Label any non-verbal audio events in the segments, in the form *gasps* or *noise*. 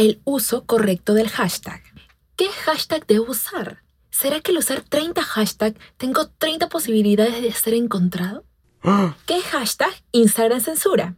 El uso correcto del hashtag. ¿Qué hashtag debo usar? ¿Será que al usar 30 hashtags tengo 30 posibilidades de ser encontrado? *gasps* ¿Qué hashtag Instagram censura?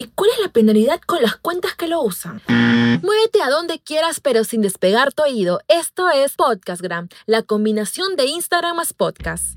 ¿Y cuál es la penalidad con las cuentas que lo usan? Muévete a donde quieras pero sin despegar tu oído. Esto es Podcastgram, la combinación de Instagram más podcast.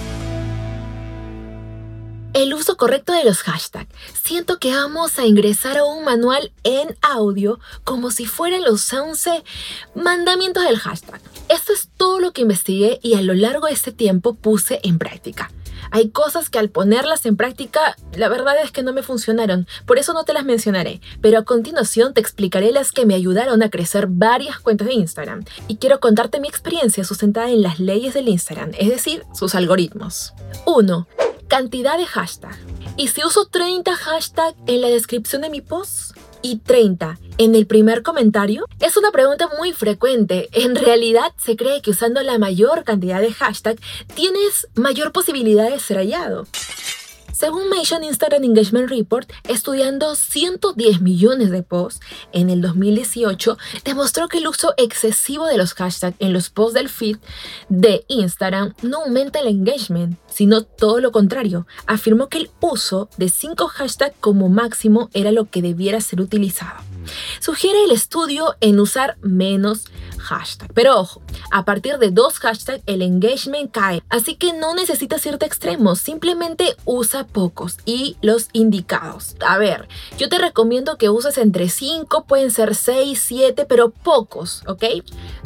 El uso correcto de los hashtags. Siento que vamos a ingresar a un manual en audio como si fueran los 11 mandamientos del hashtag. Esto es todo lo que investigué y a lo largo de este tiempo puse en práctica. Hay cosas que al ponerlas en práctica, la verdad es que no me funcionaron, por eso no te las mencionaré, pero a continuación te explicaré las que me ayudaron a crecer varias cuentas de Instagram y quiero contarte mi experiencia sustentada en las leyes del Instagram, es decir, sus algoritmos. 1 cantidad de hashtag. ¿Y si uso 30 hashtags en la descripción de mi post? ¿Y 30 en el primer comentario? Es una pregunta muy frecuente. En realidad se cree que usando la mayor cantidad de hashtags tienes mayor posibilidad de ser hallado. Según Mention Instagram Engagement Report, estudiando 110 millones de posts en el 2018, demostró que el uso excesivo de los hashtags en los posts del feed de Instagram no aumenta el engagement, sino todo lo contrario. Afirmó que el uso de 5 hashtags como máximo era lo que debiera ser utilizado. Sugiere el estudio en usar menos hashtags. Pero ojo, a partir de dos hashtags el engagement cae, así que no necesitas irte extremos, simplemente usa pocos y los indicados. A ver, yo te recomiendo que uses entre 5, pueden ser 6, 7, pero pocos, ¿ok?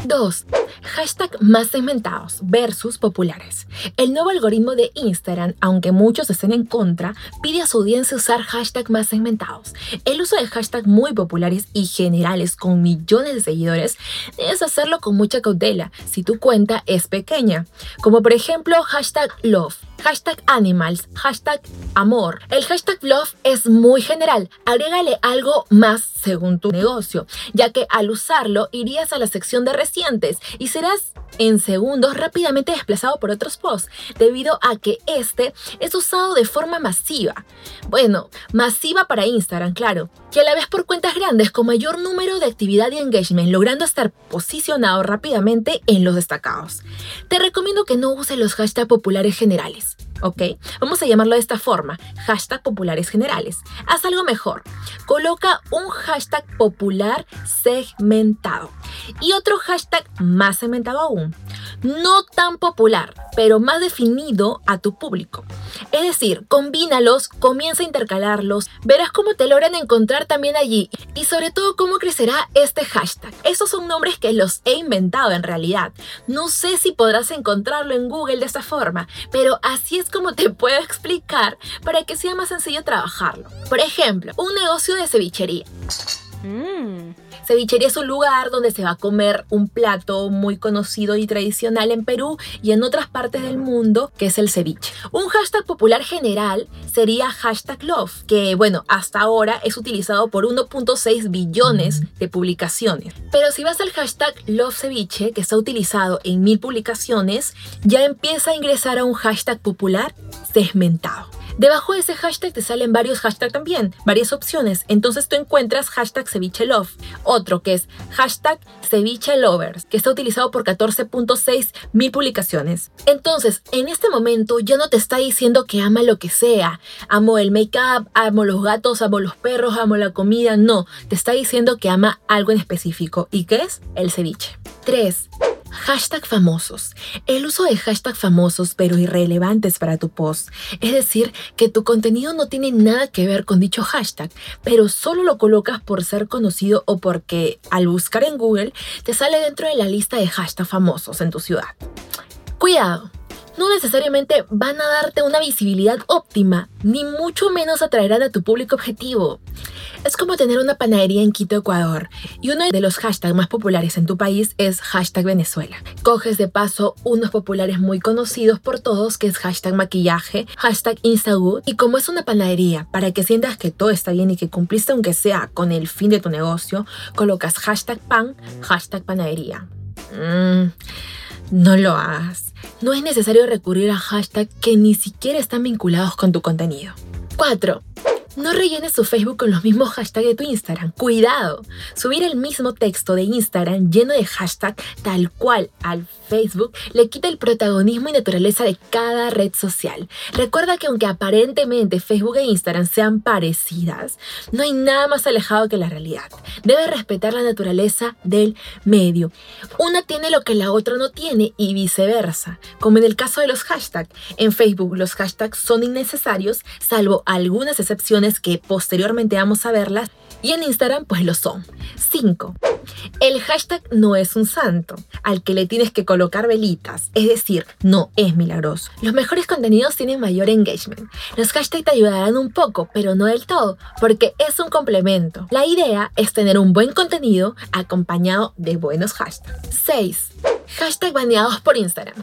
2. Hashtag más segmentados versus populares. El nuevo algoritmo de Instagram, aunque muchos estén en contra, pide a su audiencia usar hashtags más segmentados. El uso de hashtags muy populares y generales con millones de seguidores debes hacerlo con mucha cautela si tu cuenta es pequeña, como por ejemplo hashtag love hashtag animals, hashtag amor. El hashtag love es muy general. Agrégale algo más según tu negocio, ya que al usarlo irías a la sección de recientes y serás en segundos rápidamente desplazado por otros posts, debido a que este es usado de forma masiva. Bueno, masiva para Instagram, claro, que a la vez por cuentas grandes con mayor número de actividad y engagement, logrando estar posicionado rápidamente en los destacados. Te recomiendo que no uses los hashtags populares generales. ¿ok? Vamos a llamarlo de esta forma, hashtag populares generales. Haz algo mejor. Coloca un hashtag popular segmentado y otro hashtag más segmentado aún. No tan popular, pero más definido a tu público. Es decir, combínalos, comienza a intercalarlos, verás cómo te logran encontrar también allí y sobre todo cómo crecerá este hashtag. Esos son nombres que los he inventado en realidad. No sé si podrás encontrarlo en Google de esta forma, pero así es como te *laughs* puedo explicar para que sea más sencillo trabajarlo. Por ejemplo, un negocio de cevichería. Mm. Cevichería es un lugar donde se va a comer un plato muy conocido y tradicional en Perú y en otras partes del mundo, que es el ceviche. Un hashtag popular general sería hashtag love, que bueno, hasta ahora es utilizado por 1.6 billones de publicaciones. Pero si vas al hashtag love ceviche, que está utilizado en mil publicaciones, ya empieza a ingresar a un hashtag popular segmentado. Debajo de ese hashtag te salen varios hashtags también, varias opciones. Entonces tú encuentras hashtag ceviche love. Otro que es hashtag ceviche lovers, que está utilizado por 14.6 mil publicaciones. Entonces, en este momento ya no te está diciendo que ama lo que sea. Amo el make-up, amo los gatos, amo los perros, amo la comida. No, te está diciendo que ama algo en específico. ¿Y qué es? El ceviche. 3. Hashtag famosos. El uso de hashtag famosos pero irrelevantes para tu post. Es decir, que tu contenido no tiene nada que ver con dicho hashtag, pero solo lo colocas por ser conocido o porque al buscar en Google te sale dentro de la lista de hashtag famosos en tu ciudad. Cuidado. No necesariamente van a darte una visibilidad óptima, ni mucho menos atraerán a tu público objetivo. Es como tener una panadería en Quito, Ecuador, y uno de los hashtags más populares en tu país es hashtag Venezuela. Coges de paso unos populares muy conocidos por todos, que es hashtag maquillaje, hashtag Instagood, y como es una panadería, para que sientas que todo está bien y que cumpliste aunque sea con el fin de tu negocio, colocas hashtag pan, hashtag panadería. Mm, no lo hagas. No es necesario recurrir a hashtags que ni siquiera están vinculados con tu contenido. 4. No rellenes tu Facebook con los mismos hashtags de tu Instagram. Cuidado. Subir el mismo texto de Instagram lleno de hashtag tal cual al Facebook le quita el protagonismo y naturaleza de cada red social. Recuerda que aunque aparentemente Facebook e Instagram sean parecidas, no hay nada más alejado que la realidad. Debes respetar la naturaleza del medio. Una tiene lo que la otra no tiene y viceversa. Como en el caso de los hashtags. En Facebook los hashtags son innecesarios, salvo algunas excepciones que posteriormente vamos a verlas y en Instagram pues lo son. 5. El hashtag no es un santo al que le tienes que colocar velitas, es decir, no es milagroso. Los mejores contenidos tienen mayor engagement. Los hashtags te ayudarán un poco, pero no del todo, porque es un complemento. La idea es tener un buen contenido acompañado de buenos hashtags. 6. Hashtag baneados por Instagram.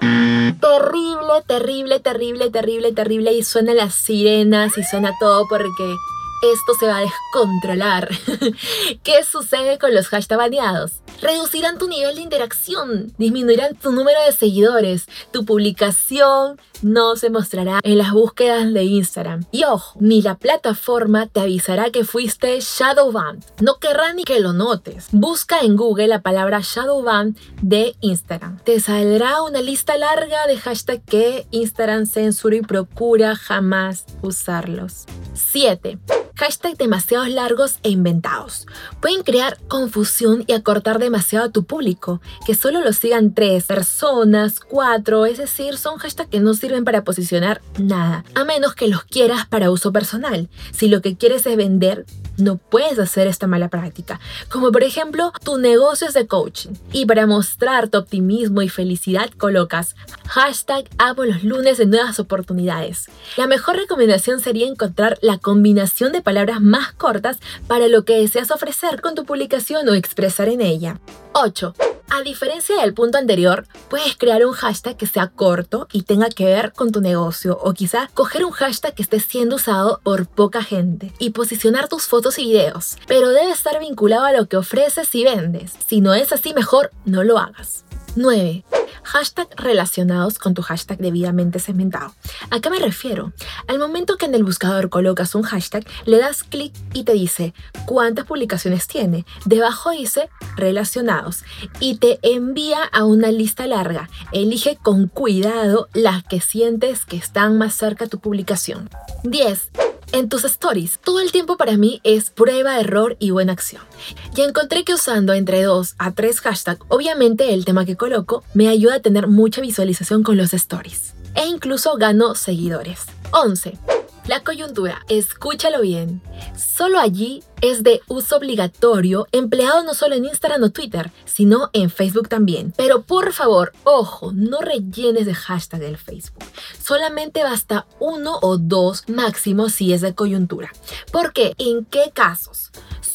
Terrible, terrible, terrible, terrible, terrible. Y suena las sirenas y suena todo porque esto se va a descontrolar. *laughs* ¿Qué sucede con los hashtags baneados? Reducirán tu nivel de interacción, disminuirán tu número de seguidores, tu publicación no se mostrará en las búsquedas de Instagram. Y ojo, ni la plataforma te avisará que fuiste Shadowban. No querrá ni que lo notes. Busca en Google la palabra Shadowban de Instagram. Te saldrá una lista larga de hashtags que Instagram censura y procura jamás usarlos. 7 hashtags demasiado largos e inventados. Pueden crear confusión y acortar demasiado a tu público, que solo lo sigan tres personas, cuatro, es decir, son hashtags que no sirven para posicionar nada, a menos que los quieras para uso personal. Si lo que quieres es vender, no puedes hacer esta mala práctica. Como por ejemplo, tu negocio es de coaching y para mostrar tu optimismo y felicidad colocas hashtag amo los lunes de nuevas oportunidades. La mejor recomendación sería encontrar la combinación de palabras más cortas para lo que deseas ofrecer con tu publicación o expresar en ella. 8. A diferencia del punto anterior, puedes crear un hashtag que sea corto y tenga que ver con tu negocio o quizá coger un hashtag que esté siendo usado por poca gente y posicionar tus fotos y videos, pero debe estar vinculado a lo que ofreces y vendes. Si no es así, mejor no lo hagas. 9 hashtag relacionados con tu hashtag debidamente segmentado. ¿A qué me refiero? Al momento que en el buscador colocas un hashtag, le das clic y te dice cuántas publicaciones tiene. Debajo dice relacionados y te envía a una lista larga. Elige con cuidado las que sientes que están más cerca de tu publicación. 10 en tus stories. Todo el tiempo para mí es prueba, error y buena acción. Y encontré que usando entre 2 a 3 hashtags, obviamente el tema que coloco me ayuda a tener mucha visualización con los stories. E incluso gano seguidores. 11. La coyuntura, escúchalo bien. Solo allí es de uso obligatorio, empleado no solo en Instagram o Twitter, sino en Facebook también. Pero por favor, ojo, no rellenes de hashtag del Facebook. Solamente basta uno o dos máximo si es de coyuntura. ¿Por qué? ¿En qué casos?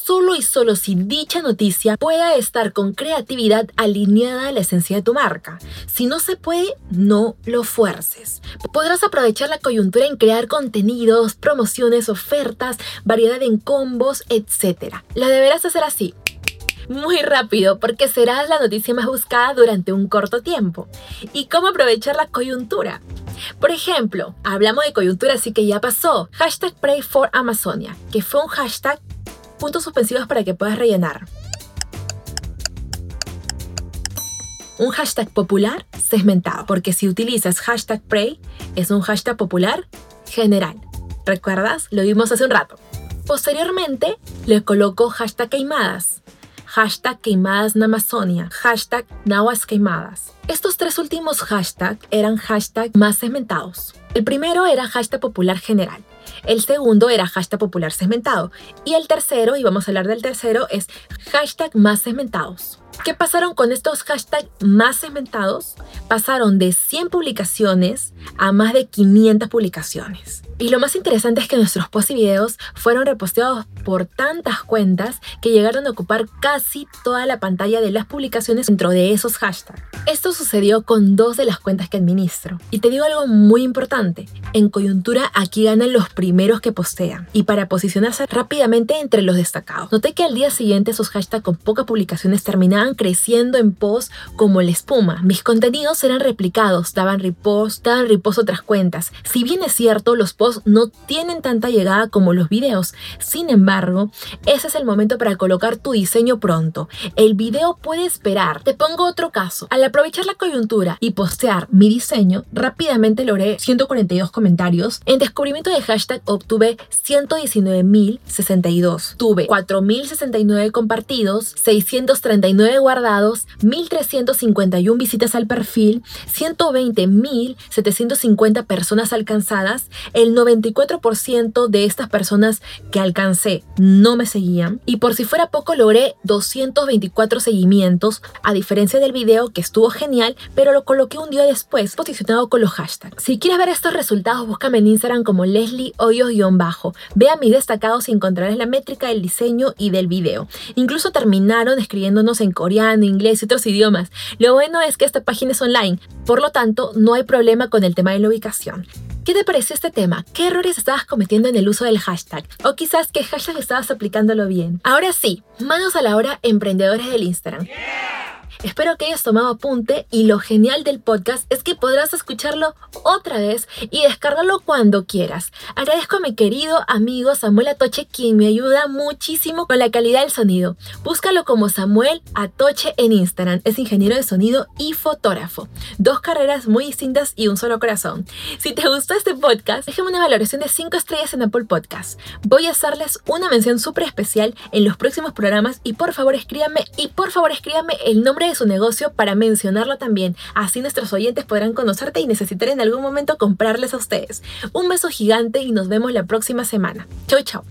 solo y solo si dicha noticia pueda estar con creatividad alineada a la esencia de tu marca. Si no se puede, no lo fuerces. Podrás aprovechar la coyuntura en crear contenidos, promociones, ofertas, variedad en combos, etc. Lo deberás hacer así muy rápido porque serás la noticia más buscada durante un corto tiempo. ¿Y cómo aprovechar la coyuntura? Por ejemplo, hablamos de coyuntura, así que ya pasó. Hashtag Pray for Amazonia, que fue un hashtag puntos suspensivos para que puedas rellenar. Un hashtag popular segmentado, porque si utilizas hashtag pray, es un hashtag popular general. ¿Recuerdas? Lo vimos hace un rato. Posteriormente, le coloco hashtag queimadas, hashtag queimadas en Amazonia, hashtag nahuas queimadas. Estos tres últimos hashtags eran hashtags más segmentados. El primero era hashtag popular general. El segundo era hashtag popular segmentado. Y el tercero, y vamos a hablar del tercero, es hashtag más segmentados. ¿Qué pasaron con estos hashtags más segmentados? Pasaron de 100 publicaciones a más de 500 publicaciones. Y lo más interesante es que nuestros posts y videos fueron reposteados por tantas cuentas que llegaron a ocupar casi toda la pantalla de las publicaciones dentro de esos hashtags. Esto sucedió con dos de las cuentas que administro. Y te digo algo muy importante. En coyuntura aquí ganan los primeros que postean. Y para posicionarse rápidamente entre los destacados. Noté que al día siguiente esos hashtags con pocas publicaciones terminaban creciendo en posts como la espuma. Mis contenidos eran replicados, daban repost, daban repost otras cuentas. Si bien es cierto, los posts no tienen tanta llegada como los videos. Sin embargo, ese es el momento para colocar tu diseño pronto. El video puede esperar. Te pongo otro caso. Al aprovechar la coyuntura y postear mi diseño, rápidamente logré 142 comentarios. En descubrimiento de hashtag obtuve 119.062. Tuve 4.069 compartidos, 639 guardados, 1.351 visitas al perfil, 120.750 personas alcanzadas, el 94% de estas personas que alcancé no me seguían y por si fuera poco logré 224 seguimientos a diferencia del video que estuvo genial pero lo coloqué un día después posicionado con los hashtags. Si quieres ver estos resultados búscame en Instagram como Leslie Hoyos-bajo. Ve a mis destacados y encontrarás la métrica del diseño y del video. Incluso terminaron escribiéndonos en inglés y otros idiomas. Lo bueno es que esta página es online, por lo tanto no hay problema con el tema de la ubicación. ¿Qué te pareció este tema? ¿Qué errores estabas cometiendo en el uso del hashtag? O quizás qué hashtag estabas aplicándolo bien. Ahora sí, manos a la hora, emprendedores del Instagram. Espero que hayas tomado apunte y lo genial del podcast es que podrás escucharlo otra vez y descargarlo cuando quieras. Agradezco a mi querido amigo Samuel Atoche quien me ayuda muchísimo con la calidad del sonido. Búscalo como Samuel Atoche en Instagram. Es ingeniero de sonido y fotógrafo. Dos carreras muy distintas y un solo corazón. Si te gustó este podcast, déjame una valoración de 5 estrellas en Apple Podcast. Voy a hacerles una mención súper especial en los próximos programas y por favor escríbanme y por favor escríbanme el nombre de su negocio para mencionarlo también. Así nuestros oyentes podrán conocerte y necesitar en algún momento comprarles a ustedes. Un beso gigante y nos vemos la próxima semana. Chau, chau.